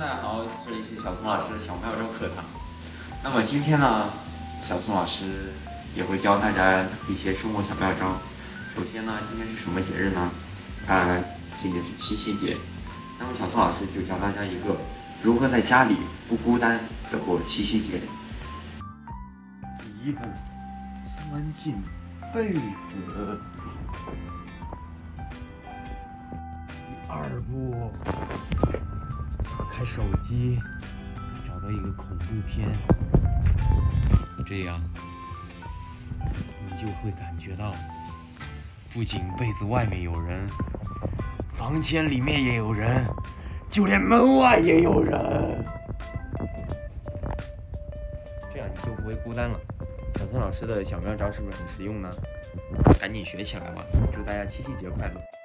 大家好，这里是小松老师的小妙招课堂。那么今天呢，小松老师也会教大家一些生活小妙招。首先呢，今天是什么节日呢？当然，今天是七夕节。那么小聪老师就教大家一个如何在家里不孤单的过七夕节。第一步，钻进被子。第二步，开手机，找到一个恐怖片，这样你就会感觉到，不仅被子外面有人，房间里面也有人，就连门外也有人。这样你就不会孤单了。小孙老师的小妙招是不是很实用呢？赶紧学起来吧！祝大家七夕节快乐！